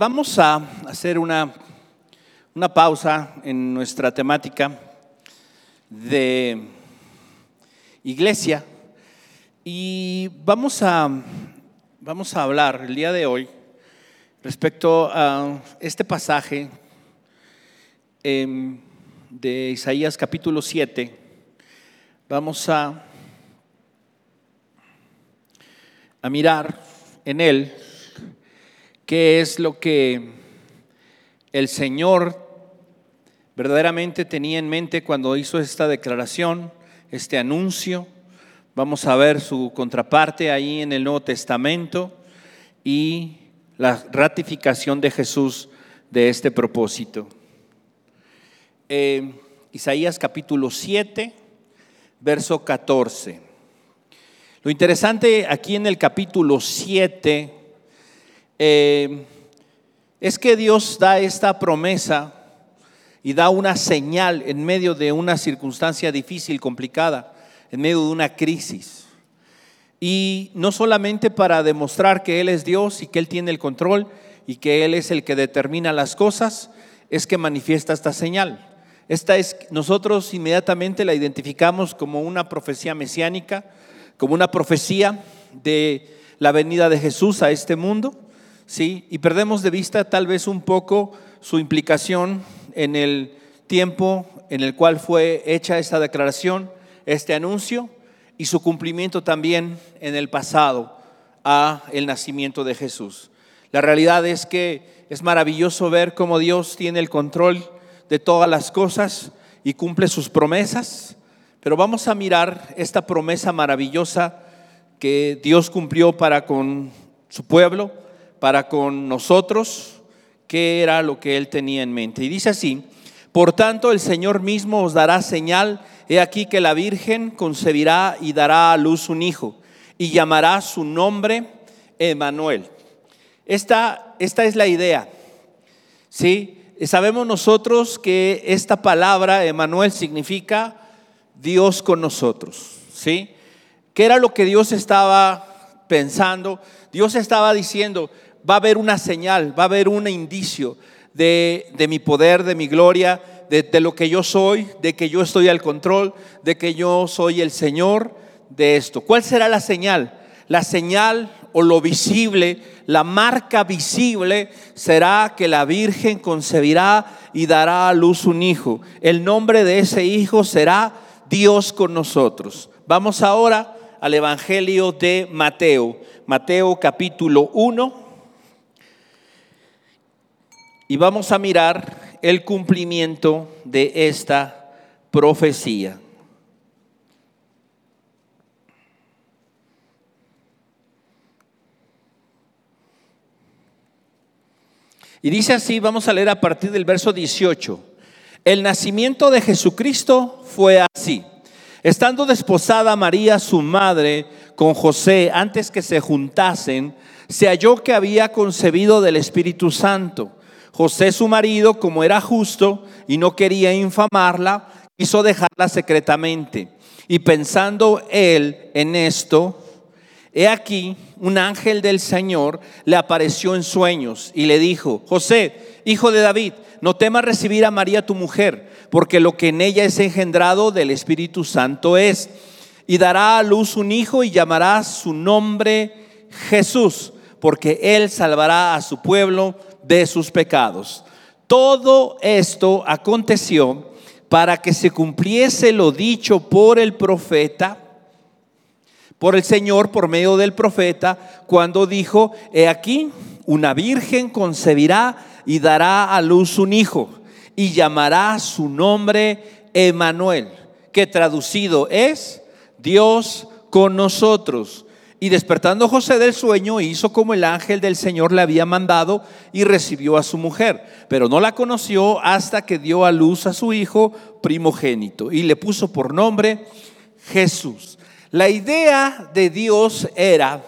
Vamos a hacer una, una pausa en nuestra temática de iglesia y vamos a, vamos a hablar el día de hoy respecto a este pasaje em, de Isaías capítulo 7. Vamos a, a mirar en él qué es lo que el Señor verdaderamente tenía en mente cuando hizo esta declaración, este anuncio. Vamos a ver su contraparte ahí en el Nuevo Testamento y la ratificación de Jesús de este propósito. Eh, Isaías capítulo 7, verso 14. Lo interesante aquí en el capítulo 7 eh, es que Dios da esta promesa y da una señal en medio de una circunstancia difícil, complicada, en medio de una crisis. Y no solamente para demostrar que Él es Dios y que Él tiene el control y que Él es el que determina las cosas, es que manifiesta esta señal. Esta es, nosotros inmediatamente la identificamos como una profecía mesiánica, como una profecía de la venida de Jesús a este mundo ¿sí? Y perdemos de vista tal vez un poco su implicación en el tiempo en el cual fue hecha esta declaración, este anuncio, y su cumplimiento también en el pasado a el nacimiento de Jesús. La realidad es que es maravilloso ver cómo Dios tiene el control de todas las cosas y cumple sus promesas, pero vamos a mirar esta promesa maravillosa que Dios cumplió para con su pueblo para con nosotros qué era lo que él tenía en mente. Y dice así, por tanto el Señor mismo os dará señal, he aquí que la Virgen concebirá y dará a luz un hijo y llamará su nombre Emanuel. Esta, esta es la idea. ¿sí? Sabemos nosotros que esta palabra Emanuel significa Dios con nosotros. ¿sí? ¿Qué era lo que Dios estaba pensando? Dios estaba diciendo, va a haber una señal, va a haber un indicio de, mi poder, de mi gloria, de, de, lo que yo soy, de que yo estoy al control, de que yo soy el Señor de esto. ¿Cuál será la señal? La señal o lo visible, la marca visible será que la Virgen concebirá y dará a luz un hijo. El nombre de ese hijo será Dios con nosotros. Vamos ahora al Evangelio de Mateo, Mateo capítulo 1 y vamos a mirar el cumplimiento de esta profecía. Y dice así, vamos a leer a partir del verso 18. El nacimiento de Jesucristo fue así. Estando desposada María, su madre, con José, antes que se juntasen, se halló que había concebido del Espíritu Santo. José su marido, como era justo y no quería infamarla, quiso dejarla secretamente. Y pensando él en esto, he aquí, un ángel del Señor le apareció en sueños y le dijo, José, hijo de David, no temas recibir a María tu mujer, porque lo que en ella es engendrado del Espíritu Santo es. Y dará a luz un hijo y llamará su nombre Jesús, porque él salvará a su pueblo de sus pecados. Todo esto aconteció para que se cumpliese lo dicho por el profeta, por el Señor, por medio del profeta, cuando dijo, he aquí, una virgen concebirá y dará a luz un hijo y llamará su nombre Emanuel, que traducido es Dios con nosotros. Y despertando José del sueño, hizo como el ángel del Señor le había mandado y recibió a su mujer. Pero no la conoció hasta que dio a luz a su hijo primogénito y le puso por nombre Jesús. La idea de Dios era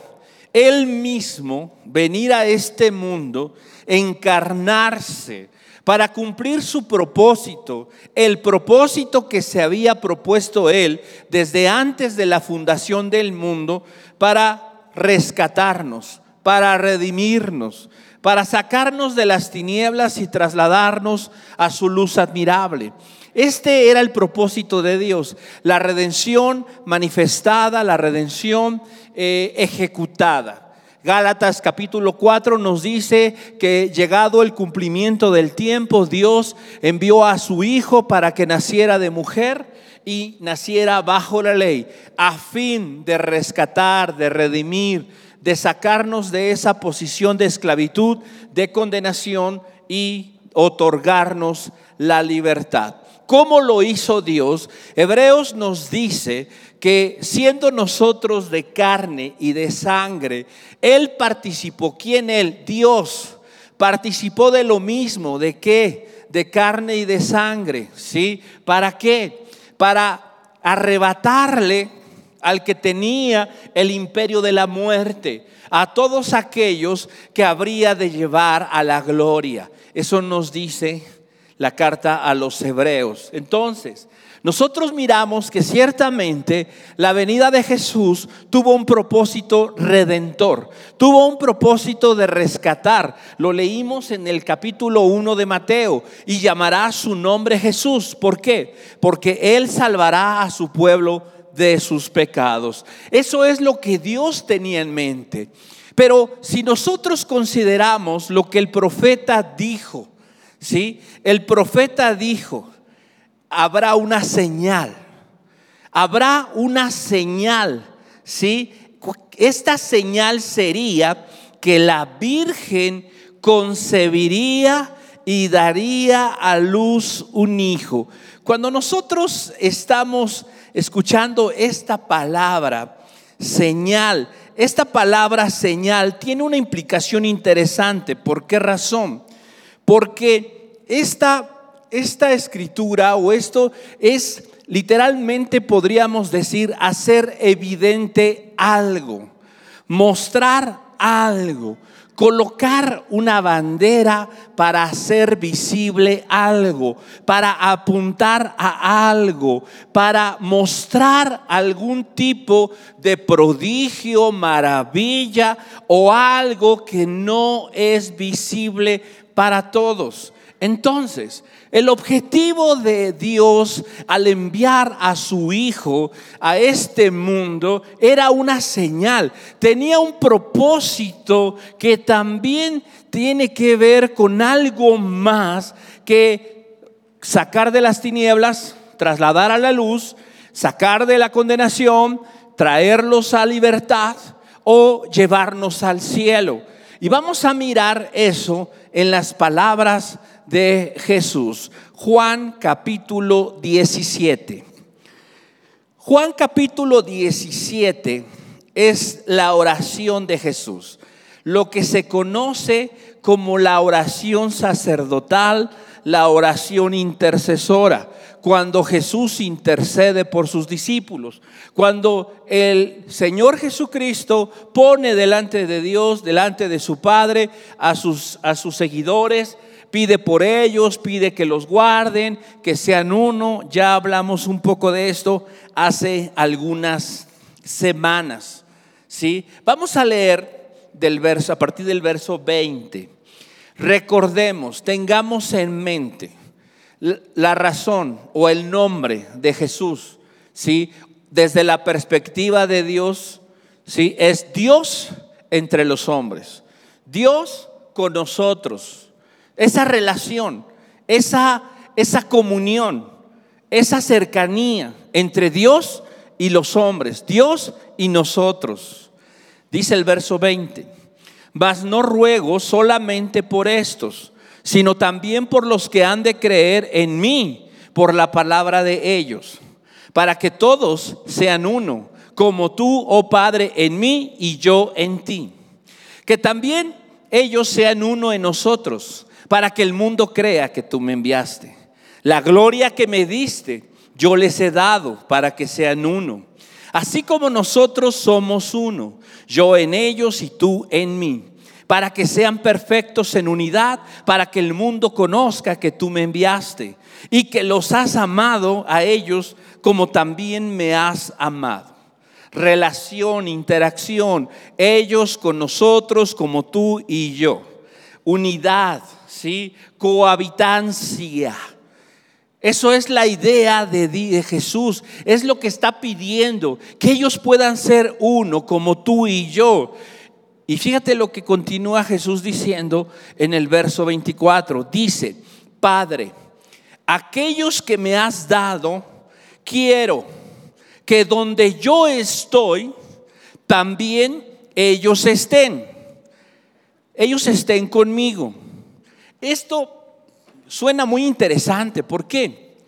él mismo venir a este mundo, encarnarse, para cumplir su propósito, el propósito que se había propuesto él desde antes de la fundación del mundo, para rescatarnos, para redimirnos, para sacarnos de las tinieblas y trasladarnos a su luz admirable. Este era el propósito de Dios, la redención manifestada, la redención eh, ejecutada. Gálatas capítulo 4 nos dice que llegado el cumplimiento del tiempo, Dios envió a su Hijo para que naciera de mujer y naciera bajo la ley, a fin de rescatar, de redimir, de sacarnos de esa posición de esclavitud, de condenación y otorgarnos la libertad. ¿Cómo lo hizo Dios? Hebreos nos dice que siendo nosotros de carne y de sangre, Él participó. ¿Quién Él? Dios. Participó de lo mismo. ¿De qué? De carne y de sangre. ¿Sí? ¿Para qué? Para arrebatarle al que tenía el imperio de la muerte, a todos aquellos que habría de llevar a la gloria. Eso nos dice la carta a los hebreos. Entonces, nosotros miramos que ciertamente la venida de Jesús tuvo un propósito redentor, tuvo un propósito de rescatar. Lo leímos en el capítulo 1 de Mateo y llamará su nombre Jesús. ¿Por qué? Porque Él salvará a su pueblo de sus pecados. Eso es lo que Dios tenía en mente. Pero si nosotros consideramos lo que el profeta dijo, ¿sí? El profeta dijo, habrá una señal. Habrá una señal, ¿sí? Esta señal sería que la Virgen concebiría y daría a luz un hijo. Cuando nosotros estamos escuchando esta palabra, señal, esta palabra señal tiene una implicación interesante. ¿Por qué razón? Porque esta esta escritura o esto es literalmente podríamos decir hacer evidente algo, mostrar algo, colocar una bandera para hacer visible algo, para apuntar a algo, para mostrar algún tipo de prodigio, maravilla o algo que no es visible para todos. Entonces, el objetivo de Dios al enviar a su Hijo a este mundo era una señal, tenía un propósito que también tiene que ver con algo más que sacar de las tinieblas, trasladar a la luz, sacar de la condenación, traerlos a libertad o llevarnos al cielo. Y vamos a mirar eso en las palabras de Jesús. Juan capítulo 17. Juan capítulo 17 es la oración de Jesús, lo que se conoce como la oración sacerdotal, la oración intercesora, cuando Jesús intercede por sus discípulos, cuando el Señor Jesucristo pone delante de Dios, delante de su Padre, a sus, a sus seguidores, pide por ellos, pide que los guarden, que sean uno. Ya hablamos un poco de esto hace algunas semanas. ¿sí? Vamos a leer del verso, a partir del verso 20. Recordemos, tengamos en mente la razón o el nombre de Jesús, ¿sí? Desde la perspectiva de Dios, ¿sí? Es Dios entre los hombres. Dios con nosotros esa relación, esa, esa comunión, esa cercanía entre Dios y los hombres, Dios y nosotros. Dice el verso 20, mas no ruego solamente por estos, sino también por los que han de creer en mí por la palabra de ellos, para que todos sean uno, como tú, oh Padre, en mí y yo en ti. Que también ellos sean uno en nosotros para que el mundo crea que tú me enviaste. La gloria que me diste, yo les he dado para que sean uno. Así como nosotros somos uno, yo en ellos y tú en mí, para que sean perfectos en unidad, para que el mundo conozca que tú me enviaste y que los has amado a ellos como también me has amado. relación, interacción, ellos con nosotros como tú y yo. Unidad, ¿sí? Cohabitancia. Eso es la idea de, de, Jesús, es lo que está pidiendo, que ellos puedan ser uno como tú y yo. Y fíjate lo que continúa Jesús diciendo en el verso 24. Dice, Padre, aquellos que me has dado, quiero que donde yo estoy, también ellos estén. Ellos estén conmigo. Esto suena muy interesante. ¿Por qué?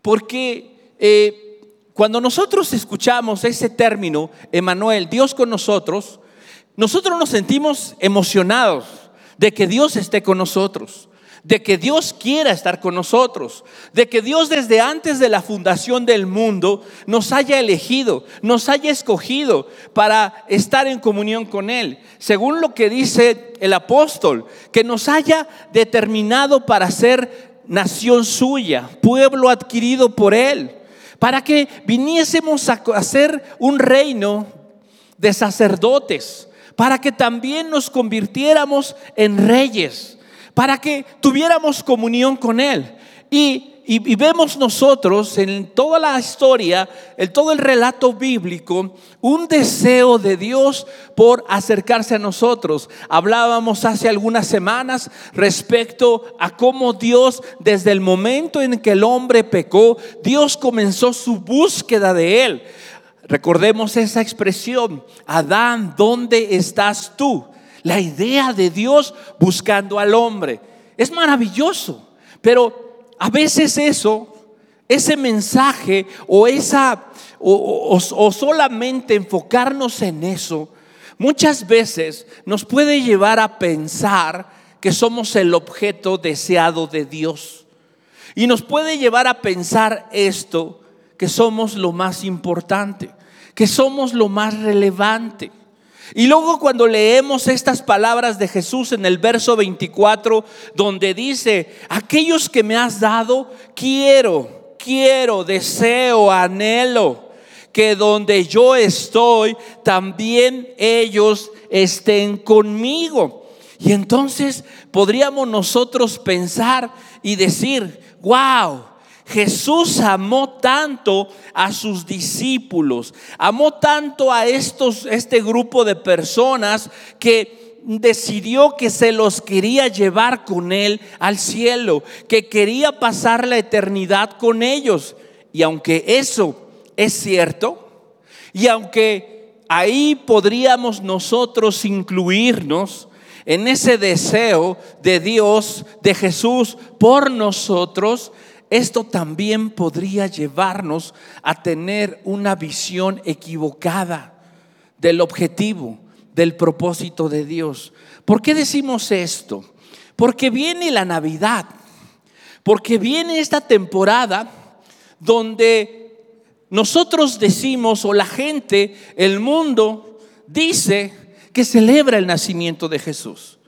Porque eh, cuando nosotros escuchamos ese término, Emanuel, Dios con nosotros, nosotros nos sentimos emocionados de que Dios esté con nosotros, de que Dios quiera estar con nosotros, de que Dios desde antes de la fundación del mundo nos haya elegido, nos haya escogido para estar en comunión con Él. Según lo que dice el apóstol, que nos haya determinado para ser nación suya, pueblo adquirido por Él, para que viniésemos a ser un reino de sacerdotes para que también nos convirtiéramos en reyes, para que tuviéramos comunión con Él. Y, vemos nosotros en toda la historia, en todo el relato bíblico, un deseo de Dios por acercarse a nosotros. Hablábamos hace algunas semanas respecto a cómo Dios, desde el momento en que el hombre pecó, Dios comenzó su búsqueda de Él. Recordemos esa expresión, Adán, ¿dónde estás tú? La idea de Dios buscando al hombre. Es maravilloso, pero a veces eso, ese mensaje o esa, o, o solamente enfocarnos en eso, muchas veces nos puede llevar a pensar que somos el objeto deseado de Dios. Y nos puede llevar a pensar esto, que somos lo más importante que somos lo más relevante. Y luego cuando leemos estas palabras de Jesús en el verso 24, donde dice, aquellos que me has dado, quiero, quiero, deseo, anhelo, que donde yo estoy, también ellos estén conmigo. Y entonces podríamos nosotros pensar y decir, wow, Jesús amó tanto a sus discípulos, amó tanto a estos, este grupo de personas que decidió que se los quería llevar con él al cielo, que quería pasar la eternidad con ellos. Y aunque eso es cierto, y aunque ahí podríamos nosotros incluirnos, en ese deseo de Dios, de Jesús por nosotros, esto también podría llevarnos a tener una visión equivocada del objetivo, del propósito de Dios. ¿Por qué decimos esto? Porque viene la Navidad, porque viene esta temporada donde nosotros decimos, o la gente, el mundo, dice que celebra el nacimiento de Jesús.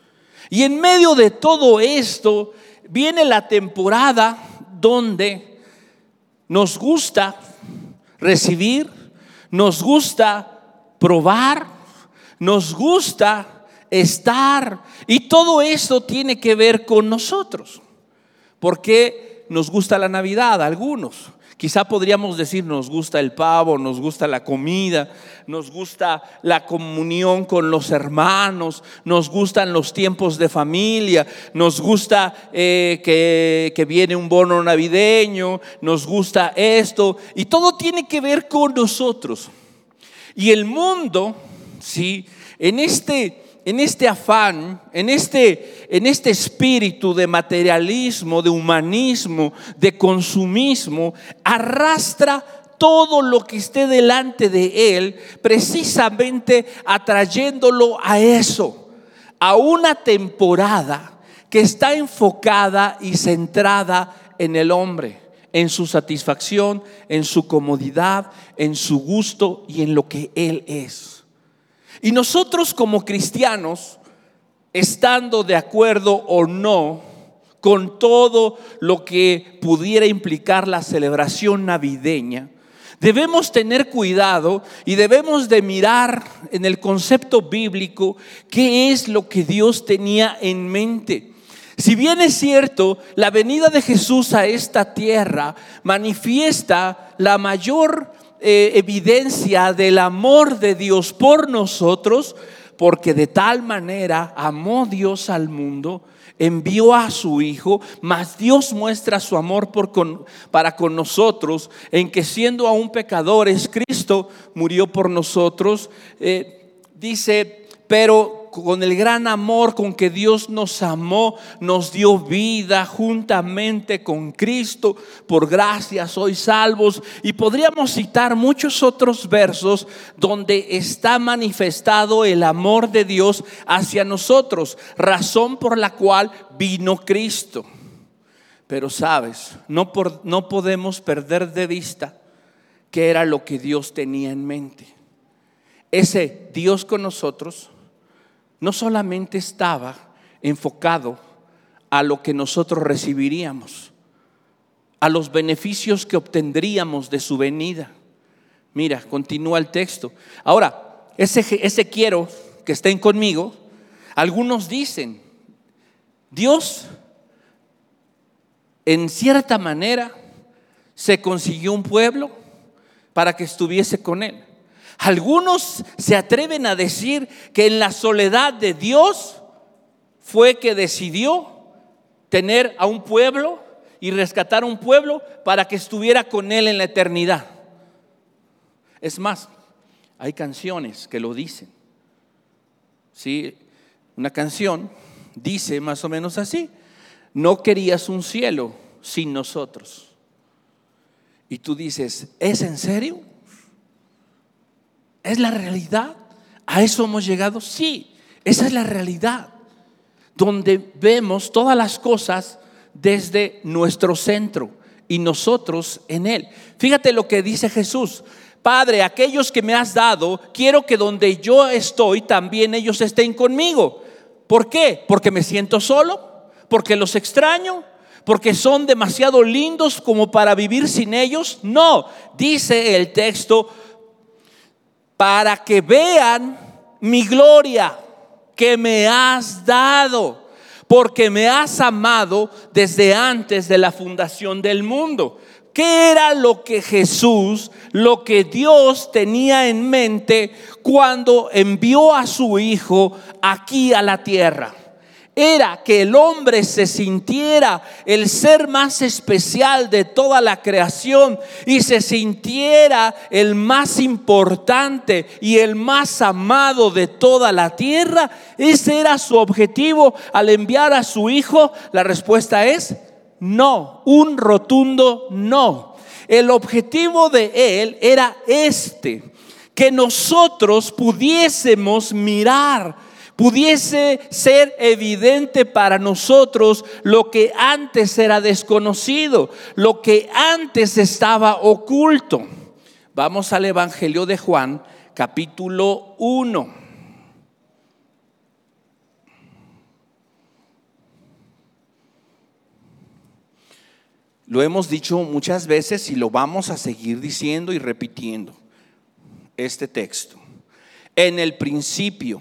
Y en medio de todo esto viene la temporada donde nos gusta recibir, nos gusta probar, nos gusta estar. Y todo esto tiene que ver con nosotros. Porque nos gusta la Navidad algunos. Quizá podríamos decir, nos gusta el pavo, nos gusta la comida, nos gusta la comunión con los hermanos, nos gustan los tiempos de familia, nos gusta eh, que, que viene un bono navideño, nos gusta esto, y todo tiene que ver con nosotros. Y el mundo, ¿sí? En este en este afán, en este, en este espíritu de materialismo, de humanismo, de consumismo, arrastra todo lo que esté delante de él, precisamente atrayéndolo a eso, a una temporada que está enfocada y centrada en el hombre, en su satisfacción, en su comodidad, en su gusto y en lo que él es. Y nosotros como cristianos, estando de acuerdo o no con todo lo que pudiera implicar la celebración navideña, debemos tener cuidado y debemos de mirar en el concepto bíblico qué es lo que Dios tenía en mente. Si bien es cierto, la venida de Jesús a esta tierra manifiesta la mayor eh, evidencia del amor de Dios por nosotros, porque de tal manera amó Dios al mundo envió a su Hijo, mas Dios muestra su amor para con nosotros, en que siendo aún pecadores, Cristo murió por nosotros. Eh, dice, pero con el gran amor con que Dios nos amó, nos dio vida juntamente con Cristo. Por gracia sois salvos. Y podríamos citar muchos otros versos donde está manifestado el amor de Dios hacia nosotros, razón por la cual vino Cristo. Pero sabes, no, no podemos perder de vista que era lo que Dios tenía en mente. Ese Dios con nosotros no solamente estaba enfocado a lo que nosotros recibiríamos, a los beneficios que obtendríamos de su venida. Mira, continúa el texto. Ahora, ese, ese quiero que estén conmigo, algunos dicen, Dios en cierta manera se consiguió un pueblo para que estuviese con él. Algunos se atreven a decir que en la soledad de Dios fue que decidió tener a un pueblo y rescatar a un pueblo para que estuviera con él en la eternidad. Es más, hay canciones que lo dicen. Sí, una canción dice más o menos así: No querías un cielo sin nosotros. Y tú dices, ¿es en serio? ¿Es la realidad? ¿A eso hemos llegado? Sí, esa es la realidad, donde vemos todas las cosas desde nuestro centro y nosotros en Él. Fíjate lo que dice Jesús. Padre, aquellos que me has dado, quiero que donde yo estoy, también ellos estén conmigo. ¿Por qué? Porque me siento solo, porque los extraño, porque son demasiado lindos como para vivir sin ellos. No, dice el texto, para que vean mi gloria que me has dado, porque me has amado desde antes de la fundación del mundo. ¿Qué era lo que Jesús, lo que Dios tenía en mente cuando envió a su Hijo aquí a la tierra? Era que el hombre se sintiera el ser más especial de toda la creación y se sintiera el más importante y el más amado de toda la tierra. Ese era su objetivo al enviar a su hijo. La respuesta es no, un rotundo no. El objetivo de él era este, que nosotros pudiésemos mirar pudiese ser evidente para nosotros lo que antes era desconocido, lo que antes estaba oculto. Vamos al Evangelio de Juan, capítulo 1. Lo hemos dicho muchas veces y lo vamos a seguir diciendo y repitiendo. Este texto. En el principio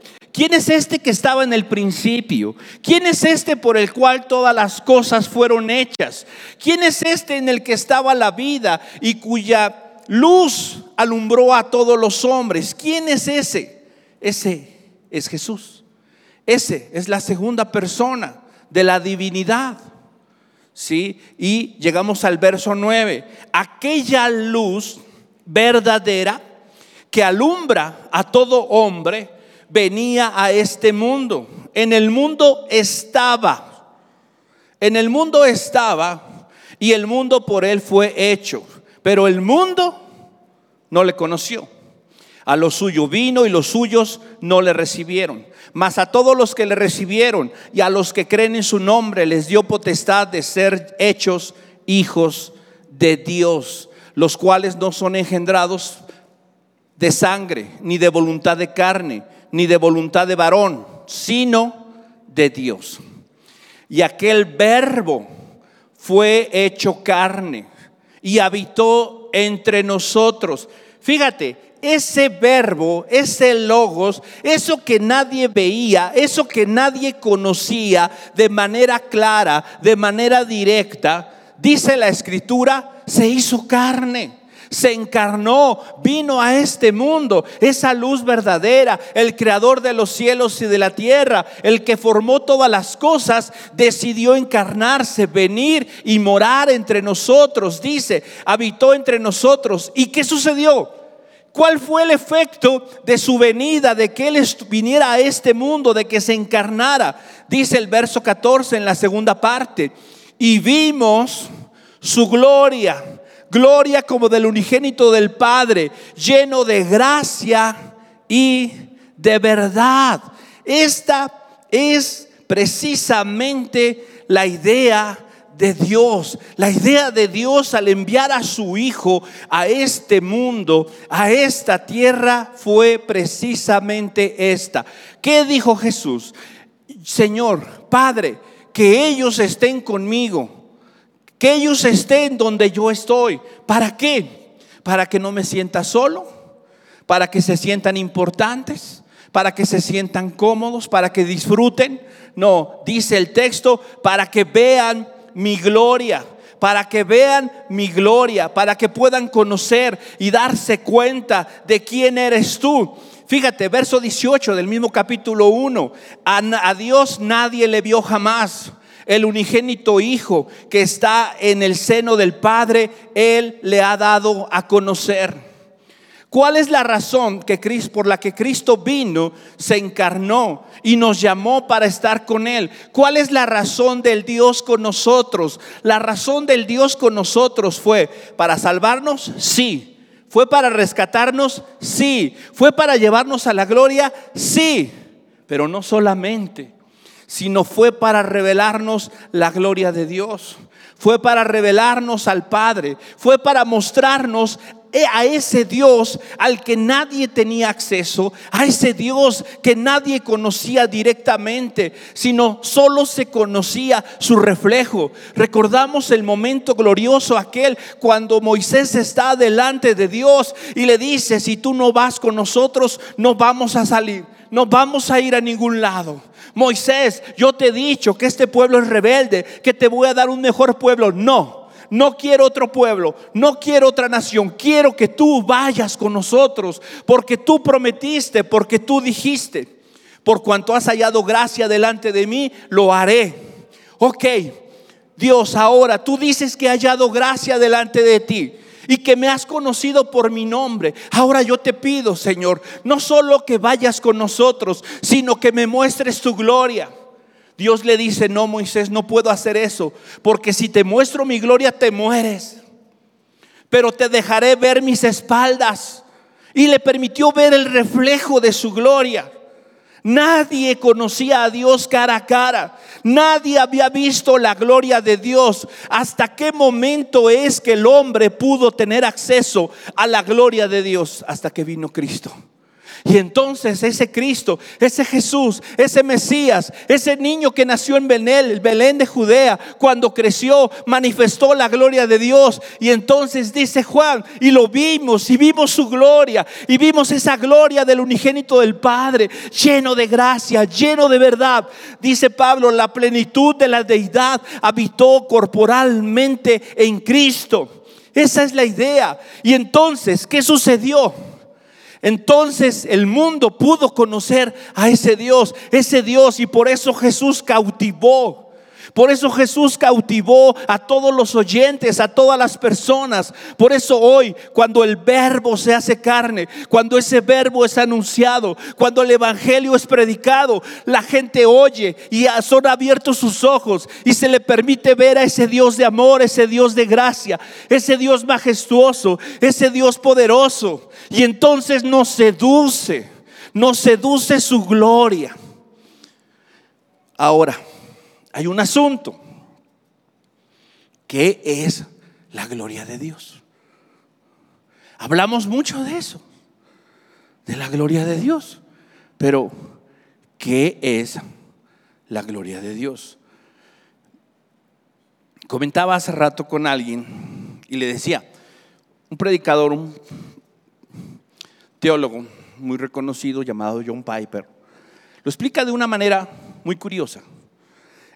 ¿Quién es este que estaba en el principio? ¿Quién es este por el cual todas las cosas fueron hechas? ¿Quién es este en el que estaba la vida y cuya luz alumbró a todos los hombres? ¿Quién es ese? Ese es Jesús. Ese es la segunda persona de la divinidad. ¿Sí? Y llegamos al verso 9. Aquella luz verdadera que alumbra a todo hombre venía a este mundo. En el mundo estaba. En el mundo estaba y el mundo por él fue hecho. Pero el mundo no le conoció. A lo suyo vino y los suyos no le recibieron. Mas a todos los que le recibieron y a los que creen en su nombre les dio potestad de ser hechos hijos de Dios, los cuales no son engendrados de sangre, ni de voluntad de carne, ni de voluntad de varón, sino de Dios. Y aquel verbo fue hecho carne y habitó entre nosotros. Fíjate, ese verbo, ese logos, eso que nadie veía, eso que nadie conocía de manera clara, de manera directa, dice la escritura, se hizo carne se encarnó, vino a este mundo, esa luz verdadera, el creador de los cielos y de la tierra, el que formó todas las cosas, decidió encarnarse, venir y morar entre nosotros, dice, habitó entre nosotros. ¿Y qué sucedió? ¿Cuál fue el efecto de su venida, de que Él viniera a este mundo, de que se encarnara? Dice el verso 14 en la segunda parte. Y vimos su gloria, gloria como del unigénito del Padre, lleno de gracia y de verdad. Esta es precisamente la idea de Dios. La idea de Dios al enviar a su Hijo a este mundo, a esta tierra, fue precisamente esta. ¿Qué dijo Jesús? Señor, Padre, que ellos estén conmigo, que ellos estén donde yo estoy. ¿Para qué? Para que no me sienta solo, para que se sientan importantes, para que se sientan cómodos, para que disfruten. No, dice el texto, para que vean mi gloria, para que vean mi gloria, para que puedan conocer y darse cuenta de quién eres tú. Fíjate, verso 18 del mismo capítulo 1. A, Dios nadie le vio jamás. El unigénito Hijo que está en el seno del Padre, Él le ha dado a conocer. ¿Cuál es la razón que por la que Cristo vino, se encarnó y nos llamó para estar con Él? ¿Cuál es la razón del Dios con nosotros? La razón del Dios con nosotros fue para salvarnos, sí. ¿Fue para rescatarnos? Sí. ¿Fue para llevarnos a la gloria? Sí. Pero no solamente, sino fue para revelarnos la gloria de Dios. Fue para revelarnos al Padre. Fue para mostrarnos a ese Dios al que nadie tenía acceso, a ese Dios que nadie conocía directamente, sino solo se conocía su reflejo. Recordamos el momento glorioso aquel cuando Moisés está delante de Dios y le dice, si tú no vas con nosotros, no vamos a salir, no vamos a ir a ningún lado. Moisés, yo te he dicho que este pueblo es rebelde, que te voy a dar un mejor pueblo. No, no quiero otro pueblo, no quiero otra nación, quiero que tú vayas con nosotros, porque tú prometiste, porque tú dijiste, por cuanto has hallado gracia delante de mí, lo haré. Ok, Dios, ahora tú dices que he hallado gracia delante de ti y que me has conocido por mi nombre. Ahora yo te pido, Señor, no solo que vayas con nosotros, sino que me muestres tu gloria. Dios le dice, no, Moisés, no puedo hacer eso, porque si te muestro mi gloria, te mueres. Pero te dejaré ver mis espaldas. Y le permitió ver el reflejo de su gloria. Nadie conocía a Dios cara a cara. Nadie había visto la gloria de Dios. ¿Hasta qué momento es que el hombre pudo tener acceso a la gloria de Dios? Hasta que vino Cristo. Y entonces ese Cristo, ese Jesús, ese Mesías, ese niño que nació en Belén, el Belén de Judea, cuando creció, manifestó la gloria de Dios. Y entonces dice Juan, y lo vimos, y vimos su gloria, y vimos esa gloria del unigénito del Padre, lleno de gracia, lleno de verdad. Dice Pablo, la plenitud de la deidad habitó corporalmente en Cristo. Esa es la idea. Y entonces, ¿qué sucedió? Entonces el mundo pudo conocer a ese Dios, ese Dios, y por eso Jesús cautivó. Por eso Jesús cautivó a todos los oyentes, a todas las personas. Por eso hoy, cuando el verbo se hace carne, cuando ese verbo es anunciado, cuando el Evangelio es predicado, la gente oye y son abiertos sus ojos y se le permite ver a ese Dios de amor, ese Dios de gracia, ese Dios majestuoso, ese Dios poderoso. Y entonces nos seduce, nos seduce su gloria. Ahora, hay un asunto. ¿Qué es la gloria de Dios? Hablamos mucho de eso, de la gloria de Dios. Pero, ¿qué es la gloria de Dios? Comentaba hace rato con alguien y le decía, un predicador, un teólogo muy reconocido llamado John Piper, lo explica de una manera muy curiosa.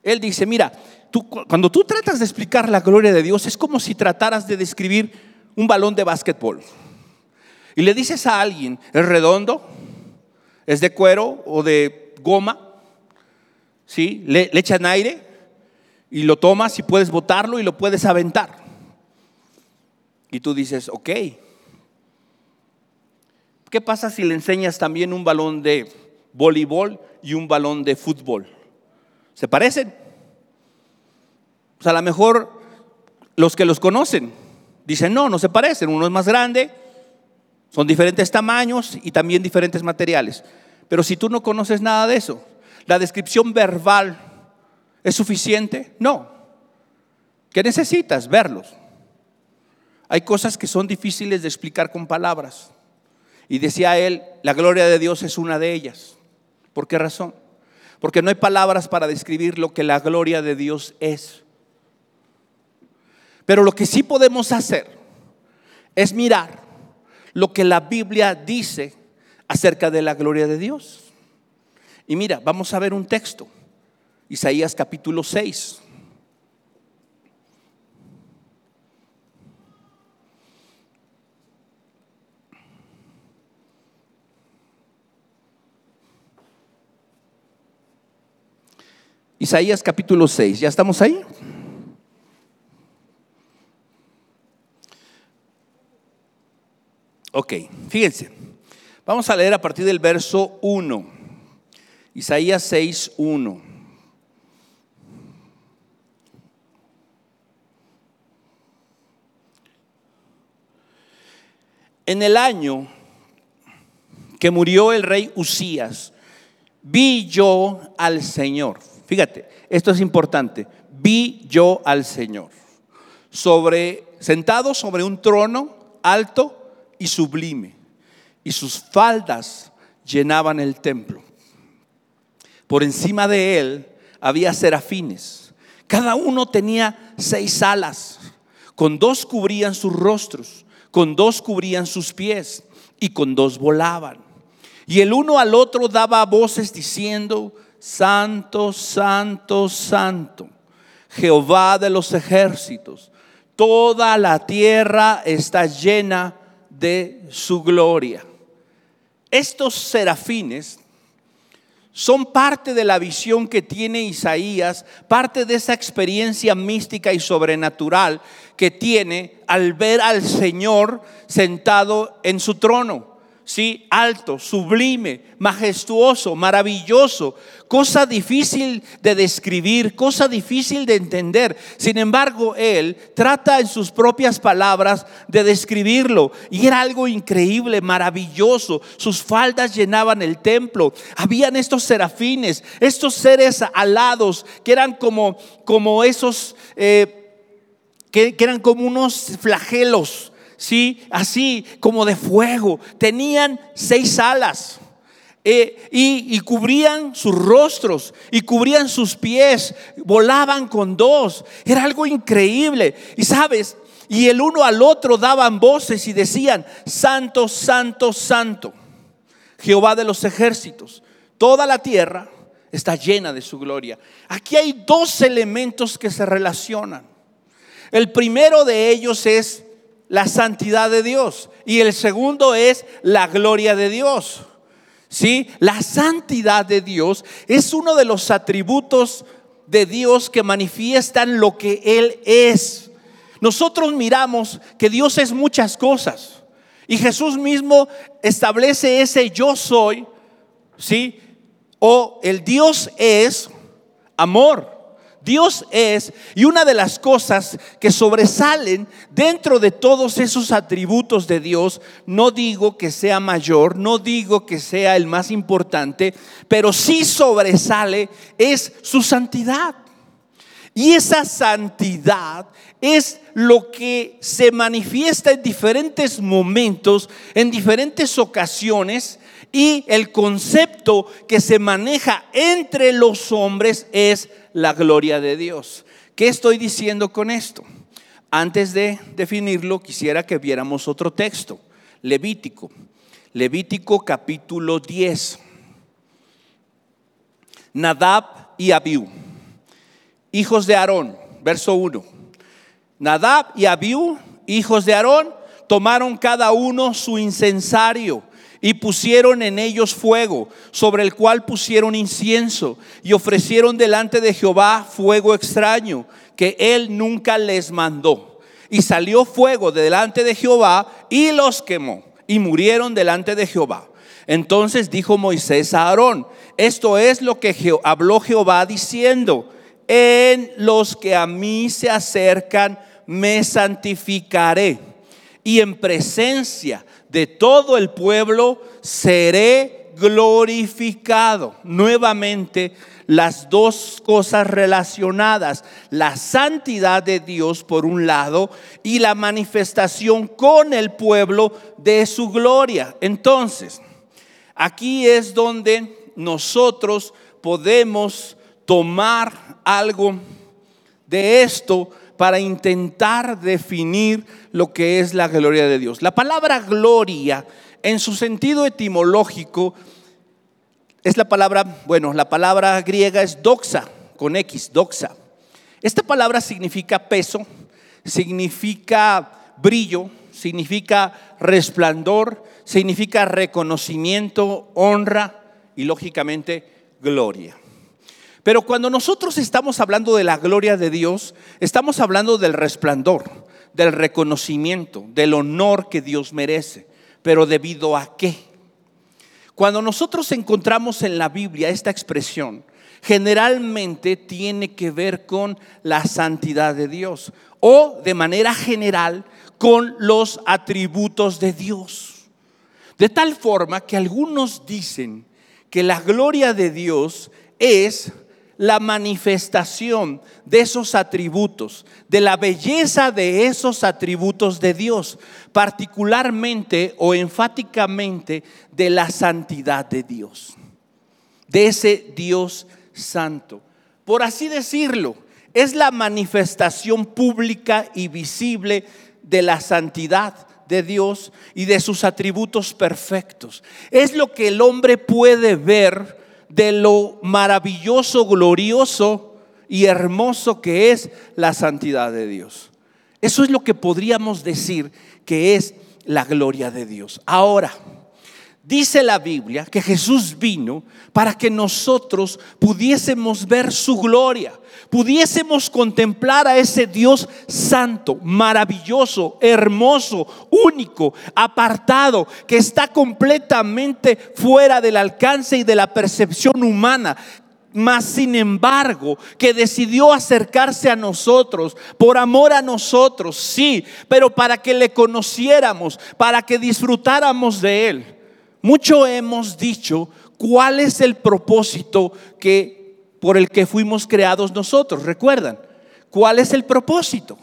Él dice, mira, tú, cuando tú tratas de explicar la gloria de Dios es como si trataras de describir un balón de básquetbol. Y le dices a alguien, ¿es redondo? ¿Es de cuero o de goma? ¿Sí? Le, le echan aire y lo tomas y puedes botarlo y lo puedes aventar. Y tú dices, ok. ¿Qué pasa si le enseñas también un balón de voleibol y un balón de fútbol? ¿Se parecen? O sea, a lo mejor los que los conocen dicen, no, no se parecen. Uno es más grande, son diferentes tamaños y también diferentes materiales. Pero si tú no conoces nada de eso, la descripción verbal es suficiente? No. ¿Qué necesitas? Verlos. Hay cosas que son difíciles de explicar con palabras. Y decía él, la gloria de Dios es una de ellas. ¿Por qué razón? Porque no hay palabras para describir lo que la gloria de Dios es. Pero lo que sí podemos hacer es mirar lo que la Biblia dice acerca de la gloria de Dios. Y mira, vamos a ver un texto, Isaías capítulo 6. Isaías capítulo 6, ¿ya estamos ahí? Ok, fíjense, vamos a leer a partir del verso 1, Isaías 6, 1. En el año que murió el rey Usías, vi yo al Señor Fíjate, esto es importante. Vi yo al Señor sobre sentado sobre un trono alto y sublime, y sus faldas llenaban el templo. Por encima de él había serafines. Cada uno tenía seis alas. Con dos cubrían sus rostros, con dos cubrían sus pies y con dos volaban. Y el uno al otro daba voces diciendo, Santo, santo, santo, Jehová de los ejércitos. Toda la tierra está llena de su gloria. Estos serafines son parte de la visión que tiene Isaías, parte de esa experiencia mística y sobrenatural que tiene al ver al Señor sentado en su trono sí, alto, sublime, majestuoso, maravilloso, cosa difícil de describir, cosa difícil de entender. Sin embargo, él trata en sus propias palabras de describirlo y era algo increíble, maravilloso. Sus faldas llenaban el templo. Habían estos serafines, estos seres alados que eran como, como esos, eh, que eran como unos flagelos ¿sí? Así como de fuego. Tenían seis alas. Eh, y, y, cubrían sus rostros y cubrían sus pies, volaban con dos. Era algo increíble. Y sabes, y el uno al otro daban voces y decían, Santo, Santo, Santo, Jehová de los ejércitos. Toda la tierra está llena de su gloria. Aquí hay dos elementos que se relacionan. El primero de ellos es la santidad de Dios y el segundo es la gloria de Dios. ¿Sí? La santidad de Dios es uno de los atributos de Dios que manifiestan lo que Él es. Nosotros miramos que Dios es muchas cosas. Y Jesús mismo establece ese yo soy, ¿sí? O el Dios es amor. Dios es, y una de las cosas que sobresalen dentro de todos esos atributos de Dios, no digo que sea mayor, no digo que sea el más importante, pero sí sobresale es su santidad. Y esa santidad es lo que se manifiesta en diferentes momentos, en diferentes ocasiones, y el concepto que se maneja entre los hombres es la gloria de Dios. ¿Qué estoy diciendo con esto? Antes de definirlo, quisiera que viéramos otro texto, Levítico. Levítico capítulo 10. Nadab y Abiú, hijos de Aarón, verso 1. Nadab y Abiú, hijos de Aarón, tomaron cada uno su incensario y pusieron en ellos fuego, sobre el cual pusieron incienso, y ofrecieron delante de Jehová fuego extraño, que él nunca les mandó. Y salió fuego delante de Jehová y los quemó, y murieron delante de Jehová. Entonces dijo Moisés a Aarón, esto es lo que habló Jehová diciendo, en los que a mí se acercan me santificaré, y en presencia de todo el pueblo seré glorificado. Nuevamente, las dos cosas relacionadas, la santidad de Dios por un lado y la manifestación con el pueblo de su gloria. Entonces, aquí es donde nosotros podemos tomar algo de esto para intentar definir lo que es la gloria de Dios. La palabra gloria, en su sentido etimológico, es la palabra, bueno, la palabra griega es doxa, con X, doxa. Esta palabra significa peso, significa brillo, significa resplandor, significa reconocimiento, honra y lógicamente gloria. Pero cuando nosotros estamos hablando de la gloria de Dios, estamos hablando del resplandor, del reconocimiento, del honor que Dios merece. Pero debido a qué? Cuando nosotros encontramos en la Biblia esta expresión, generalmente tiene que ver con la santidad de Dios o de manera general con los atributos de Dios. De tal forma que algunos dicen que la gloria de Dios es la manifestación de esos atributos, de la belleza de esos atributos de Dios, particularmente o enfáticamente de la santidad de Dios, de ese Dios santo. Por así decirlo, es la manifestación pública y visible de la santidad de Dios y de sus atributos perfectos. Es lo que el hombre puede ver de lo maravilloso, glorioso y hermoso que es la santidad de Dios. Eso es lo que podríamos decir que es la gloria de Dios. Ahora, dice la Biblia que Jesús vino para que nosotros pudiésemos ver su gloria pudiésemos contemplar a ese Dios santo, maravilloso, hermoso, único, apartado, que está completamente fuera del alcance y de la percepción humana, mas sin embargo, que decidió acercarse a nosotros por amor a nosotros, sí, pero para que le conociéramos, para que disfrutáramos de él. Mucho hemos dicho cuál es el propósito que por el que fuimos creados nosotros. ¿Recuerdan? ¿Cuál es el propósito?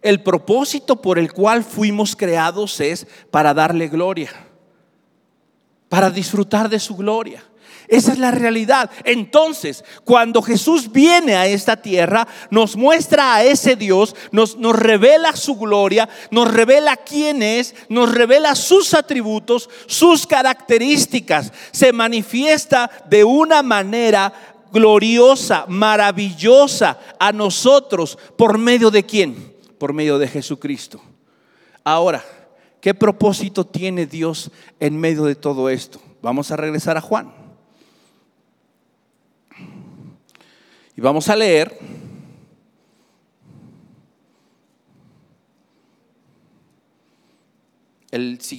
El propósito por el cual fuimos creados es para darle gloria, para disfrutar de su gloria. Esa es la realidad. Entonces, cuando Jesús viene a esta tierra, nos muestra a ese Dios, nos, nos, revela su gloria, nos revela quién es, nos revela sus atributos, sus características. Se manifiesta de una manera gloriosa, maravillosa a nosotros. ¿Por medio de quién? Por medio de Jesucristo. Ahora, ¿qué propósito tiene Dios en medio de todo esto? Vamos a regresar a Juan. Y vamos a leer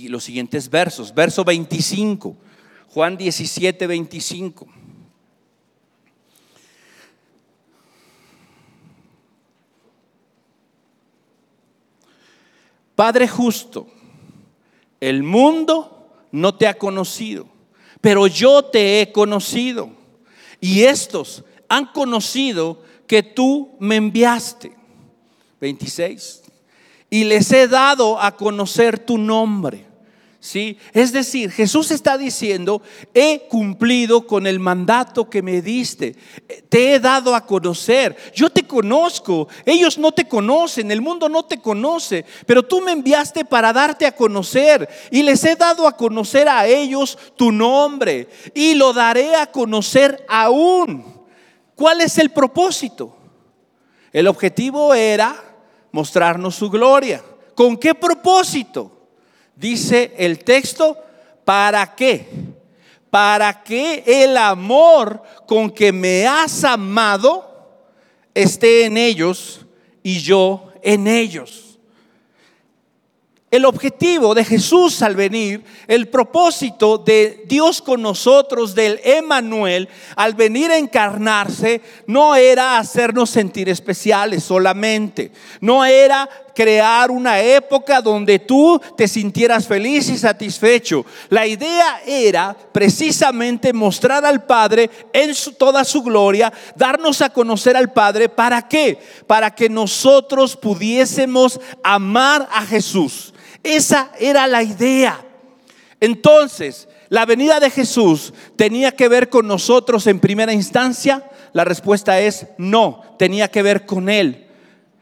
los siguientes versos. Verso 25, Juan 17, 25. Padre justo, el mundo no te ha conocido, pero yo te he conocido. Y estos han conocido que tú me enviaste. 26 y les he dado a conocer tu nombre. ¿Sí? Es decir, Jesús está diciendo, he cumplido con el mandato que me diste, te he dado a conocer, yo te conozco, ellos no te conocen, el mundo no te conoce, pero tú me enviaste para darte a conocer y les he dado a conocer a ellos tu nombre y lo daré a conocer aún. ¿Cuál es el propósito? El objetivo era mostrarnos su gloria. ¿Con qué propósito? Dice el texto, ¿para qué? Para que el amor con que me has amado esté en ellos y yo en ellos. El objetivo de Jesús al venir, el propósito de Dios con nosotros, del Emanuel, al venir a encarnarse, no era hacernos sentir especiales solamente, no era crear una época donde tú te sintieras feliz y satisfecho. La idea era precisamente mostrar al Padre en toda su gloria, darnos a conocer al Padre. ¿Para qué? Para que nosotros pudiésemos amar a Jesús esa era la idea. Entonces, la venida de Jesús tenía que ver con nosotros en primera instancia. La respuesta es no, tenía que ver con Él.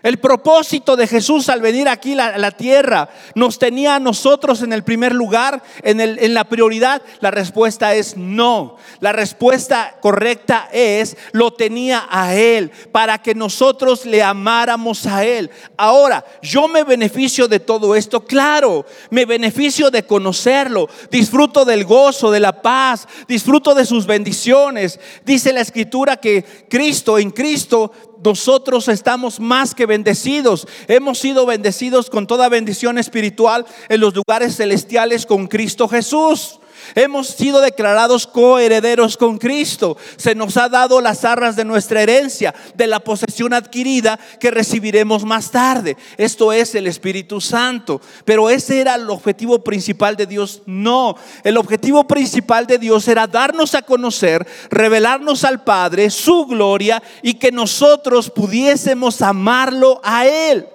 El propósito de Jesús al venir aquí a la, tierra nos tenía a nosotros en el primer lugar, en, la prioridad. La respuesta es no. La respuesta correcta es lo tenía a Él para que nosotros le amáramos a Él. Ahora, yo me beneficio de todo esto, claro, me beneficio de conocerlo, disfruto del gozo, de la paz, disfruto de sus bendiciones. Dice la escritura que Cristo, en Cristo, nosotros estamos más que bendecidos. Hemos sido bendecidos con toda bendición espiritual en los lugares celestiales con Cristo Jesús. Hemos sido declarados coherederos con Cristo. Se nos ha dado las arras de nuestra herencia, de la posesión adquirida que recibiremos más tarde. Esto es el Espíritu Santo. Pero ese era el objetivo principal de Dios. No, el objetivo principal de Dios era darnos a conocer, revelarnos al Padre, su gloria y que nosotros pudiésemos amarlo a Él.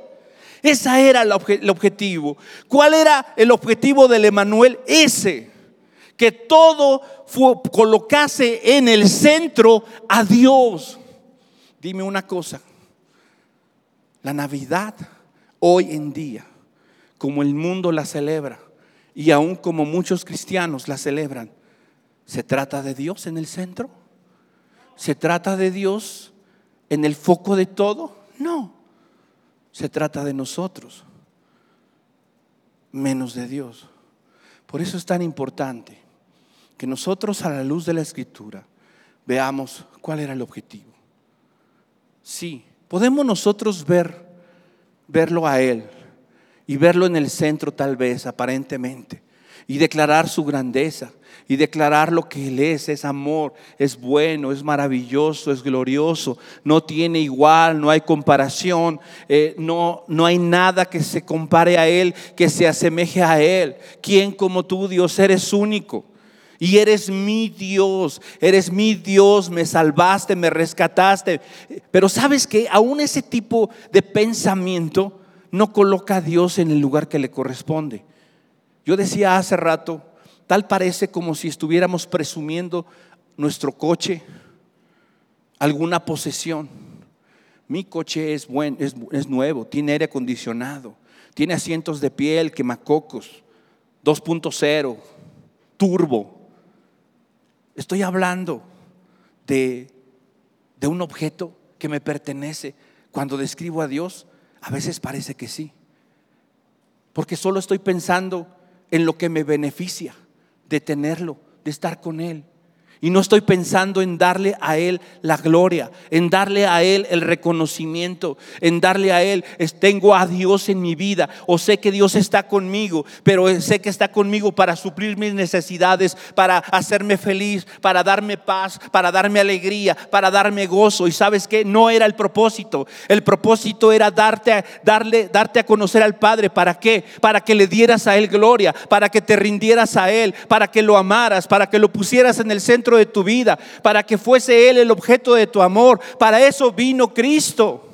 Ese era el, objetivo. ¿Cuál era el objetivo del Emanuel? Ese que todo colocase en el centro a Dios. Dime una cosa, la Navidad hoy en día, como el mundo la celebra y aún como muchos cristianos la celebran, ¿se trata de Dios en el centro? ¿Se trata de Dios en el foco de todo? No, se trata de nosotros, menos de Dios. Por eso es tan importante que nosotros a la luz de la escritura veamos cuál era el objetivo. Sí, podemos nosotros ver, verlo a Él y verlo en el centro tal vez, aparentemente, y declarar su grandeza y declarar lo que Él es, es amor, es bueno, es maravilloso, es glorioso, no tiene igual, no hay comparación, eh, no, no hay nada que se compare a Él, que se asemeje a Él. ¿Quién como tú, Dios, eres único? Y eres mi Dios, eres mi Dios, me salvaste, me rescataste. Pero sabes que aún ese tipo de pensamiento no coloca a Dios en el lugar que le corresponde. Yo decía hace rato, tal parece como si estuviéramos presumiendo nuestro coche, alguna posesión. Mi coche es, buen, es, es nuevo, tiene aire acondicionado, tiene asientos de piel, quemacocos, 2.0, turbo Estoy hablando de, de un objeto que me pertenece. Cuando describo a Dios, a veces parece que sí. Porque solo estoy pensando en lo que me beneficia de tenerlo, de estar con Él. Y no estoy pensando en darle a Él la gloria, en darle a Él el reconocimiento, en darle a Él, tengo a Dios en mi vida, o sé que Dios está conmigo, pero sé que está conmigo para suplir mis necesidades, para hacerme feliz, para darme paz, para darme alegría, para darme gozo. Y sabes que no era el propósito, el propósito era darte, darle, darte a conocer al Padre. ¿Para qué? Para que le dieras a Él gloria, para que te rindieras a Él, para que lo amaras, para que lo pusieras en el de tu vida, para que fuese Él el objeto de tu amor. Para eso vino Cristo.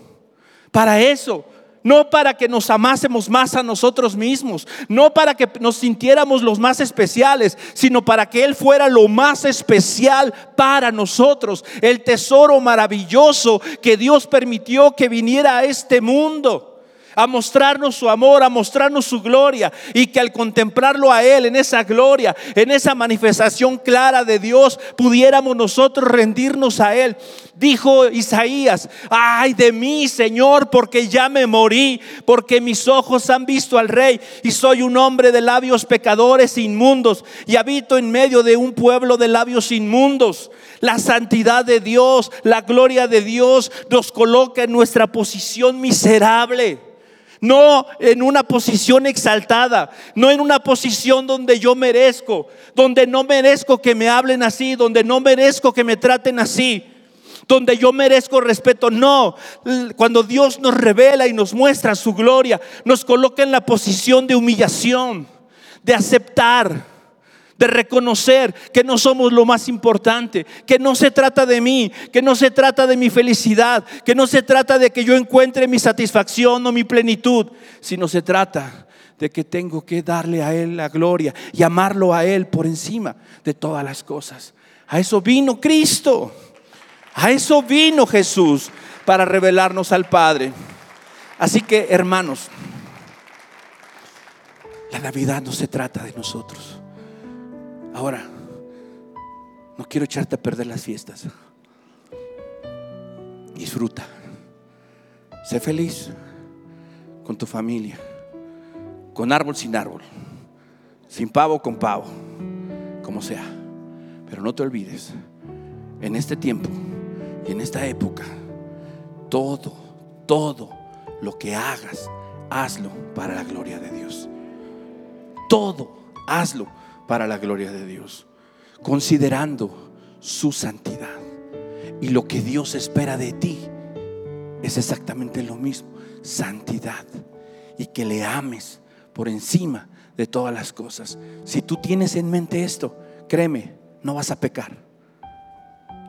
Para eso. No para que nos amásemos más a nosotros mismos, no para que nos sintiéramos los más especiales, sino para que Él fuera lo más especial para nosotros, el tesoro maravilloso que Dios permitió que viniera a este mundo a mostrarnos su amor, a mostrarnos su gloria y que al contemplarlo a Él en esa gloria, en esa manifestación clara de Dios, pudiéramos nosotros rendirnos a Él. Dijo Isaías, ay de mí Señor, porque ya me morí, porque mis ojos han visto al Rey y soy un hombre de labios pecadores inmundos y habito en medio de un pueblo de labios inmundos. La santidad de Dios, la gloria de Dios nos coloca en nuestra posición miserable no en una posición exaltada, no en una posición donde yo merezco, donde no merezco que me hablen así, donde no merezco que me traten así, donde yo merezco respeto. No, cuando Dios nos revela y nos muestra su gloria, nos coloca en la posición de humillación, de aceptar de reconocer que no somos lo más importante, que no se trata de mí, que no se trata de mi felicidad, que no se trata de que yo encuentre mi satisfacción o mi plenitud, sino se trata de que tengo que darle a Él la gloria y amarlo a Él por encima de todas las cosas. A eso vino Cristo, a eso vino Jesús para revelarnos al Padre. Así que, hermanos, la Navidad no se trata de nosotros. Ahora, no quiero echarte a perder las fiestas. Disfruta. Sé feliz con tu familia, con árbol sin árbol, sin pavo con pavo, como sea. Pero no te olvides, en este tiempo y en esta época, todo, todo lo que hagas, hazlo para la gloria de Dios. Todo, hazlo para la gloria de Dios, considerando su santidad. Y lo que Dios espera de ti es exactamente lo mismo, santidad. Y que le ames por encima de todas las cosas. Si tú tienes en mente esto, créeme, no vas a pecar.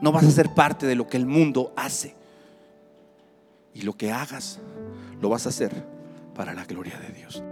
No vas a ser parte de lo que el mundo hace. Y lo que hagas, lo vas a hacer para la gloria de Dios.